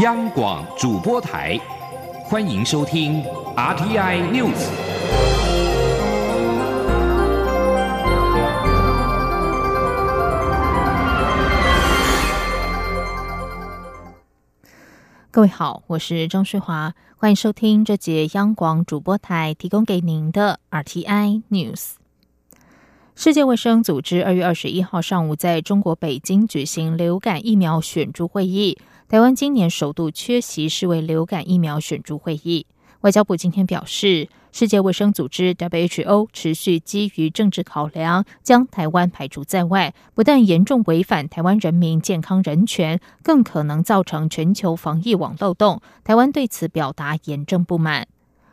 央广主播台，欢迎收听 RTI News。各位好，我是张世华，欢迎收听这节央广主播台提供给您的 RTI News。世界卫生组织二月二十一号上午在中国北京举行流感疫苗选株会议，台湾今年首度缺席世卫流感疫苗选株会议。外交部今天表示，世界卫生组织 WHO 持续基于政治考量，将台湾排除在外，不但严重违反台湾人民健康人权，更可能造成全球防疫网漏洞。台湾对此表达严正不满。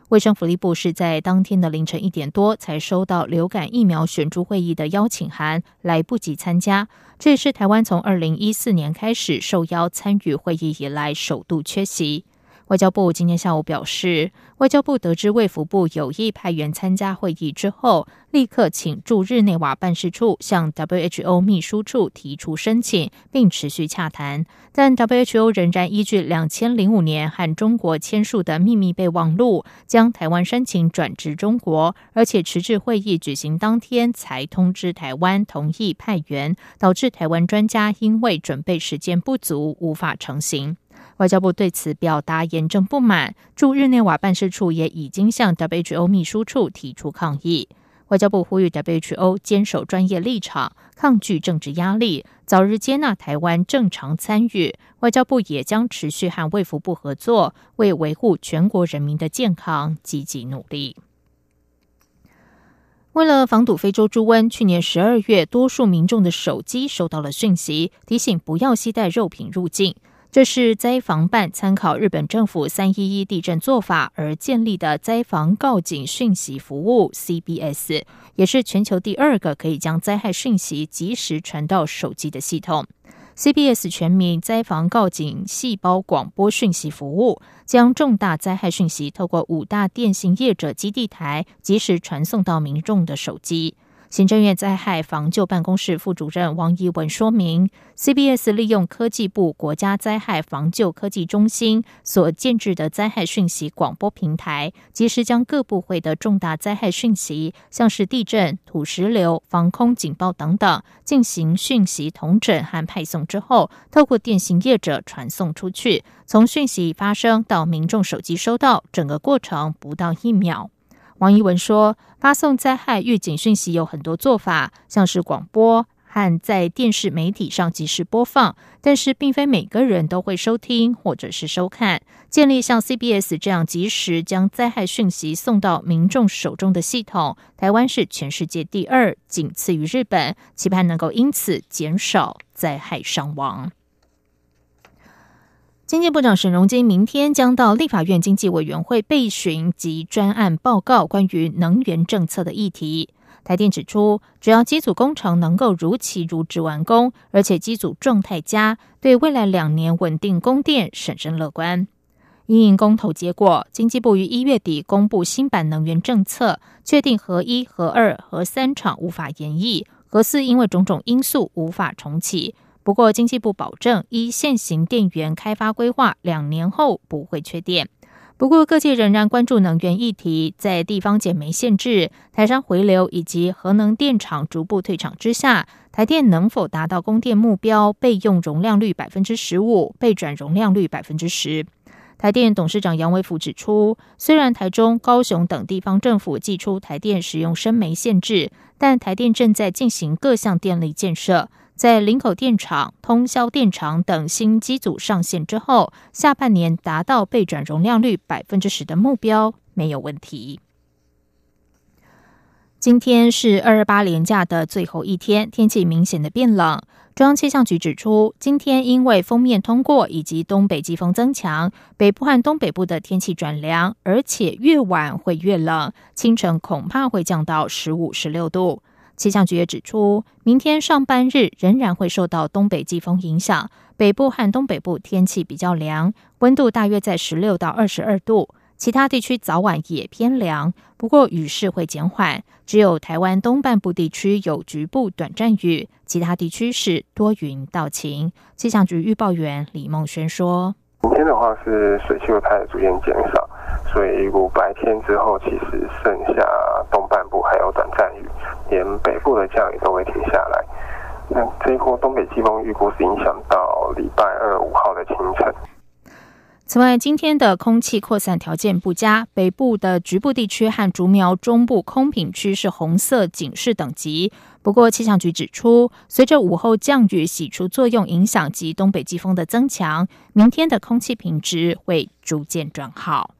卫生福利部是在当天的凌晨一点多才收到流感疫苗选株会议的邀请函，来不及参加。这也是台湾从二零一四年开始受邀参与会议以来首度缺席。外交部今天下午表示，外交部得知卫福部有意派员参加会议之后，立刻请驻日内瓦办事处向 WHO 秘书处提出申请，并持续洽谈。但 WHO 仍然依据两千零五年和中国签署的秘密备忘录，将台湾申请转至中国，而且迟至会议举行当天才通知台湾同意派员，导致台湾专家因为准备时间不足，无法成行。外交部对此表达严正不满，驻日内瓦办事处也已经向 WHO 秘书处提出抗议。外交部呼吁 WHO 坚守专业立场，抗拒政治压力，早日接纳台湾正常参与。外交部也将持续和卫福部合作，为维护全国人民的健康积极努力。为了防堵非洲猪瘟，去年十二月，多数民众的手机收到了讯息，提醒不要携带肉品入境。这是灾防办参考日本政府三一一地震做法而建立的灾防告警讯息服务 CBS，也是全球第二个可以将灾害讯息及时传到手机的系统。CBS 全民灾防告警细胞广播讯息服务，将重大灾害讯息透过五大电信业者基地台及时传送到民众的手机。行政院灾害防救办公室副主任王怡文说明，CBS 利用科技部国家灾害防救科技中心所建制的灾害讯息广播平台，及时将各部会的重大灾害讯息，像是地震、土石流、防空警报等等，进行讯息统整和派送之后，透过电信业者传送出去。从讯息发生到民众手机收到，整个过程不到一秒。王一文说：“发送灾害预警讯息有很多做法，像是广播和在电视媒体上及时播放，但是并非每个人都会收听或者是收看。建立像 CBS 这样及时将灾害讯息送到民众手中的系统，台湾是全世界第二，仅次于日本。期盼能够因此减少灾害伤亡。”经济部长沈荣金明天将到立法院经济委员会备询及专案报告关于能源政策的议题。台电指出，只要机组工程能够如期如职完工，而且机组状态佳，对未来两年稳定供电审慎乐观。因应公投结果，经济部于一月底公布新版能源政策，确定核一、核二、核三厂无法延役，核四因为种种因素无法重启。不过，经济部保证，依现行电源开发规划，两年后不会缺电。不过，各界仍然关注能源议题，在地方减煤限制、台商回流以及核能电厂逐步退场之下，台电能否达到供电目标？备用容量率百分之十五，备转容量率百分之十。台电董事长杨伟福指出，虽然台中、高雄等地方政府寄出台电使用生煤限制，但台电正在进行各项电力建设。在林口电厂、通宵电厂等新机组上线之后，下半年达到备转容量率百分之十的目标没有问题。今天是二二八连假的最后一天，天气明显的变冷。中央气象局指出，今天因为封面通过以及东北季风增强，北部和东北部的天气转凉，而且越晚会越冷，清晨恐怕会降到十五、十六度。气象局也指出，明天上半日仍然会受到东北季风影响，北部和东北部天气比较凉，温度大约在十六到二十二度。其他地区早晚也偏凉，不过雨势会减缓，只有台湾东半部地区有局部短暂雨，其他地区是多云到晴。气象局预报员李梦轩说。明天的话是水汽会开始逐渐减少，所以如果白天之后其实剩下东半部还有短暂雨，连北部的降雨都会停下来。那这一波东北季风预估是影响到礼拜二五号的清晨。此外，今天的空气扩散条件不佳，北部的局部地区和竹苗中部空品区是红色警示等级。不过，气象局指出，随着午后降雨洗除作用影响及东北季风的增强，明天的空气品质会逐渐转好。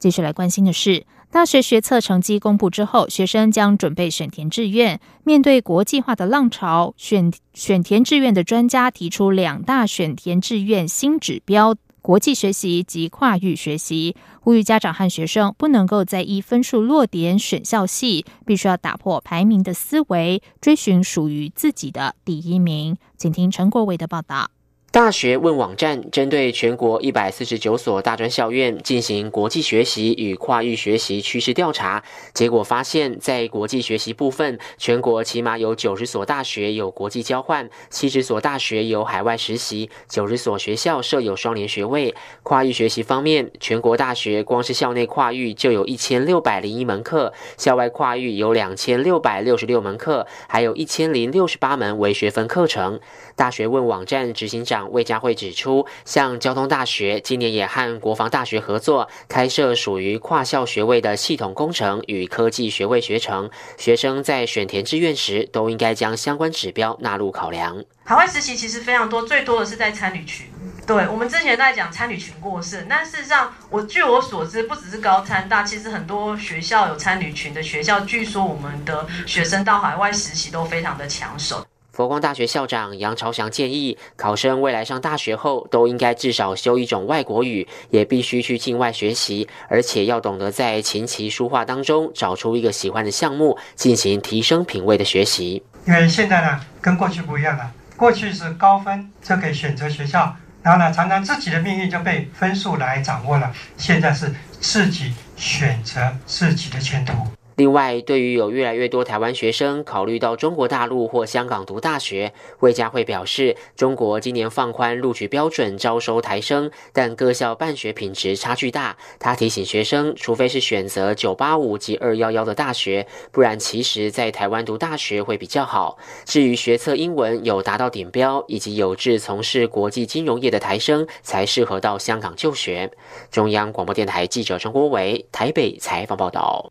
继续来关心的是。大学学测成绩公布之后，学生将准备选填志愿。面对国际化的浪潮，选选填志愿的专家提出两大选填志愿新指标：国际学习及跨域学习。呼吁家长和学生不能够在意分数落点选校系，必须要打破排名的思维，追寻属于自己的第一名。请听陈国伟的报道。大学问网站针对全国一百四十九所大专校院进行国际学习与跨域学习趋势调查，结果发现，在国际学习部分，全国起码有九十所大学有国际交换，七十所大学有海外实习，九十所学校设有双联学位。跨域学习方面，全国大学光是校内跨域就有一千六百零一门课，校外跨域有两千六百六十六门课，还有一千零六十八门为学分课程。大学问网站执行长。魏佳慧指出，像交通大学今年也和国防大学合作，开设属于跨校学位的系统工程与科技学位学程。学生在选填志愿时，都应该将相关指标纳入考量。海外实习其实非常多，最多的是在参旅群。对我们之前在讲参旅群过剩，但事实上，我据我所知，不只是高参大，其实很多学校有参旅群的学校，据说我们的学生到海外实习都非常的抢手。佛光大学校长杨朝祥建议，考生未来上大学后都应该至少修一种外国语，也必须去境外学习，而且要懂得在琴棋书画当中找出一个喜欢的项目，进行提升品味的学习。因为现在呢，跟过去不一样了，过去是高分就可以选择学校，然后呢，常常自己的命运就被分数来掌握了，现在是自己选择自己的前途。另外，对于有越来越多台湾学生考虑到中国大陆或香港读大学，魏家慧表示，中国今年放宽录取标准招收台生，但各校办学品质差距大。他提醒学生，除非是选择九八五及二幺幺的大学，不然其实在台湾读大学会比较好。至于学测英文有达到顶标以及有志从事国际金融业的台生，才适合到香港就学。中央广播电台记者陈国伟台北采访报道。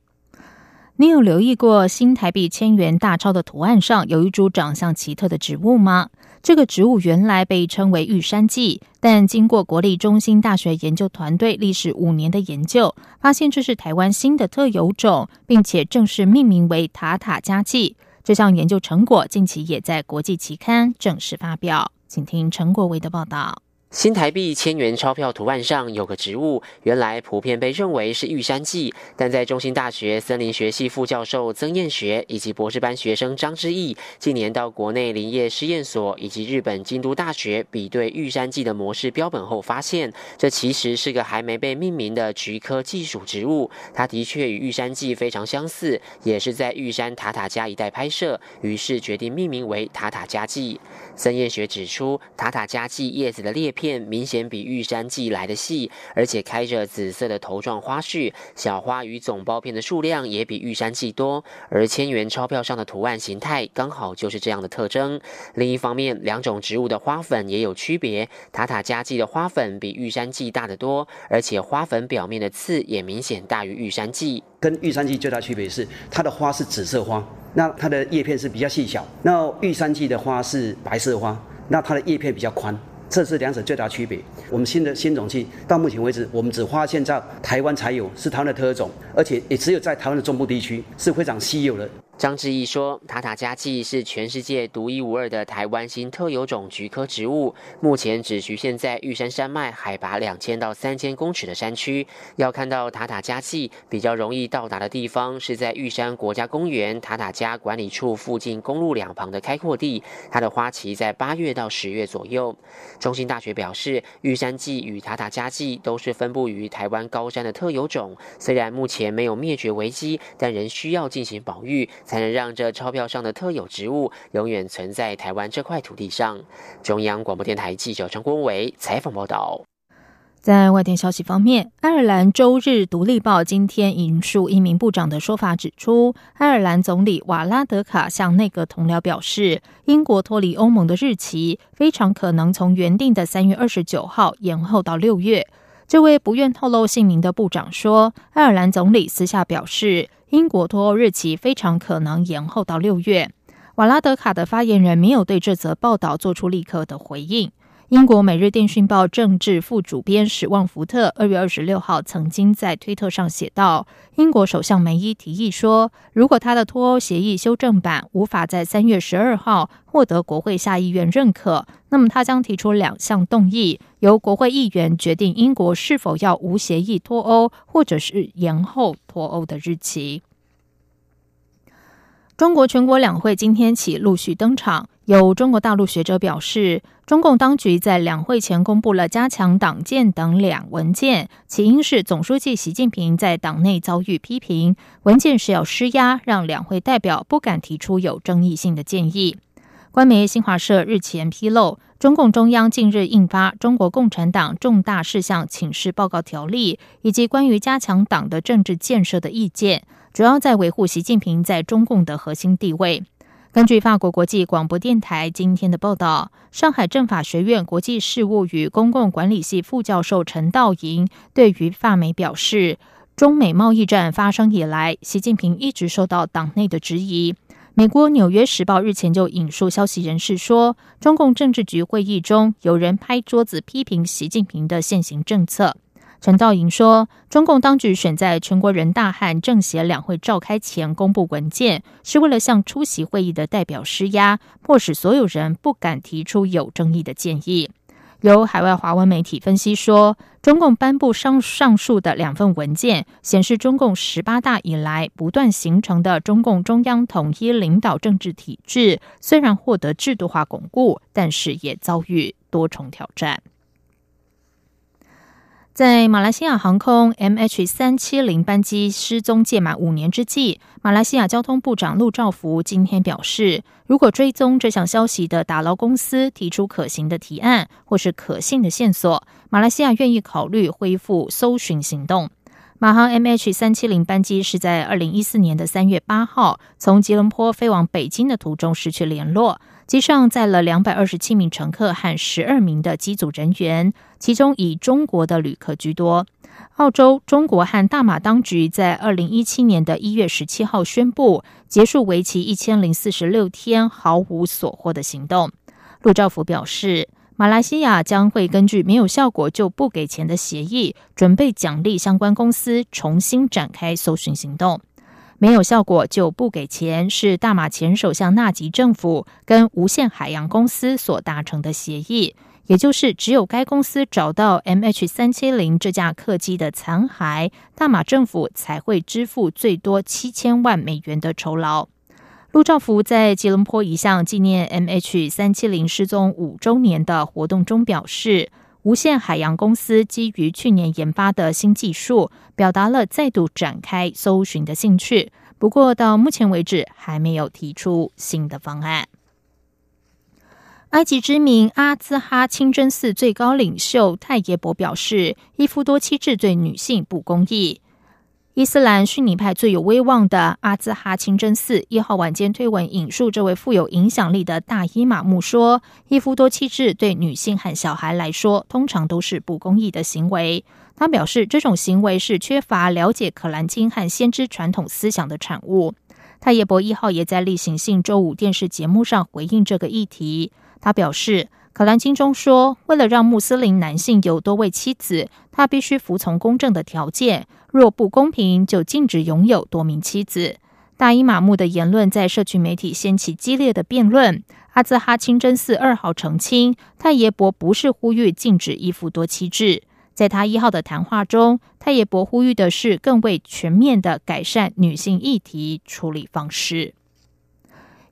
你有留意过新台币千元大钞的图案上有一株长相奇特的植物吗？这个植物原来被称为玉山记，但经过国立中心大学研究团队历时五年的研究，发现这是台湾新的特有种，并且正式命名为塔塔加蓟。这项研究成果近期也在国际期刊正式发表，请听陈国维的报道。新台币千元钞票图案上有个植物，原来普遍被认为是玉山蓟，但在中兴大学森林学系副教授曾燕学以及博士班学生张之毅近年到国内林业试验所以及日本京都大学比对玉山蓟的模式标本后，发现这其实是个还没被命名的菊科技属植物。它的确与玉山蓟非常相似，也是在玉山塔塔加一带拍摄，于是决定命名为塔塔加蓟。曾燕学指出，塔塔加蓟叶子的裂片明显比玉山蓟来的细，而且开着紫色的头状花序，小花与总苞片的数量也比玉山蓟多。而千元钞票上的图案形态刚好就是这样的特征。另一方面，两种植物的花粉也有区别，塔塔加蓟的花粉比玉山蓟大得多，而且花粉表面的刺也明显大于玉山蓟。跟玉山蓟最大区别是，它的花是紫色花。那它的叶片是比较细小，那玉山蓟的花是白色花，那它的叶片比较宽，这是两者最大区别。我们新的新种器到目前为止，我们只发现在台湾才有，是台湾的特种，而且也只有在台湾的中部地区是非常稀有的。张志毅说：“塔塔加季是全世界独一无二的台湾新特有种菊科植物，目前只局限在玉山山脉海拔两千到三千公尺的山区。要看到塔塔加季，比较容易到达的地方是在玉山国家公园塔塔加管理处附近公路两旁的开阔地。它的花期在八月到十月左右。”中兴大学表示，玉山季与塔塔加季都是分布于台湾高山的特有种，虽然目前没有灭绝危机，但仍需要进行保育。才能让这钞票上的特有植物永远存在台湾这块土地上。中央广播电台记者张国伟采访报道。在外电消息方面，爱尔兰周日独立报今天引述一名部长的说法，指出，爱尔兰总理瓦拉德卡向内阁同僚表示，英国脱离欧盟的日期非常可能从原定的三月二十九号延后到六月。这位不愿透露姓名的部长说，爱尔兰总理私下表示，英国脱欧日期非常可能延后到六月。瓦拉德卡的发言人没有对这则报道做出立刻的回应。英国《每日电讯报》政治副主编史旺福特二月二十六号曾经在推特上写道：“英国首相梅伊提议说，如果他的脱欧协议修正版无法在三月十二号获得国会下议院认可，那么他将提出两项动议，由国会议员决定英国是否要无协议脱欧，或者是延后脱欧的日期。”中国全国两会今天起陆续登场。有中国大陆学者表示，中共当局在两会前公布了加强党建等两文件，起因是总书记习近平在党内遭遇批评，文件是要施压，让两会代表不敢提出有争议性的建议。官媒新华社日前披露，中共中央近日印发《中国共产党重大事项请示报告条例》，以及关于加强党的政治建设的意见，主要在维护习近平在中共的核心地位。根据法国国际广播电台今天的报道，上海政法学院国际事务与公共管理系副教授陈道莹对于法媒表示，中美贸易战发生以来，习近平一直受到党内的质疑。美国《纽约时报》日前就引述消息人士说，中共政治局会议中有人拍桌子批评习近平的现行政策。陈道莹说：“中共当局选在全国人大和政协两会召开前公布文件，是为了向出席会议的代表施压，迫使所有人不敢提出有争议的建议。”由海外华文媒体分析说，中共颁布上上述的两份文件，显示中共十八大以来不断形成的中共中央统一领导政治体制，虽然获得制度化巩固，但是也遭遇多重挑战。在马来西亚航空 MH 三七零班机失踪届满五年之际，马来西亚交通部长陆兆福今天表示，如果追踪这项消息的打捞公司提出可行的提案或是可信的线索，马来西亚愿意考虑恢复搜寻行动。马航 MH 三七零班机是在二零一四年的三月八号从吉隆坡飞往北京的途中失去联络。机上载了两百二十七名乘客和十二名的机组人员，其中以中国的旅客居多。澳洲、中国和大马当局在二零一七年的一月十七号宣布结束为期一千零四十六天毫无所获的行动。陆兆福表示，马来西亚将会根据没有效果就不给钱的协议，准备奖励相关公司重新展开搜寻行动。没有效果就不给钱，是大马前首相纳吉政府跟无限海洋公司所达成的协议，也就是只有该公司找到 M H 三七零这架客机的残骸，大马政府才会支付最多七千万美元的酬劳。陆兆福在吉隆坡一项纪念 M H 三七零失踪五周年的活动中表示。无限海洋公司基于去年研发的新技术，表达了再度展开搜寻的兴趣。不过，到目前为止还没有提出新的方案。埃及知名阿兹哈清真寺最高领袖泰耶伯表示，一夫多妻制对女性不公义。伊斯兰逊尼派最有威望的阿兹哈清真寺一号晚间推文引述这位富有影响力的大伊玛目说：“一夫多妻制对女性和小孩来说，通常都是不公义的行为。”他表示，这种行为是缺乏了解可兰经和先知传统思想的产物。泰耶伯一号也在例行性周五电视节目上回应这个议题。他表示。可兰经中说，为了让穆斯林男性有多位妻子，他必须服从公正的条件。若不公平，就禁止拥有多名妻子。大伊玛目的言论在社区媒体掀起激烈的辩论。阿兹哈清真寺二号澄清，太爷伯不是呼吁禁止一夫多妻制。在他一号的谈话中，太爷伯呼吁的是更为全面的改善女性议题处理方式。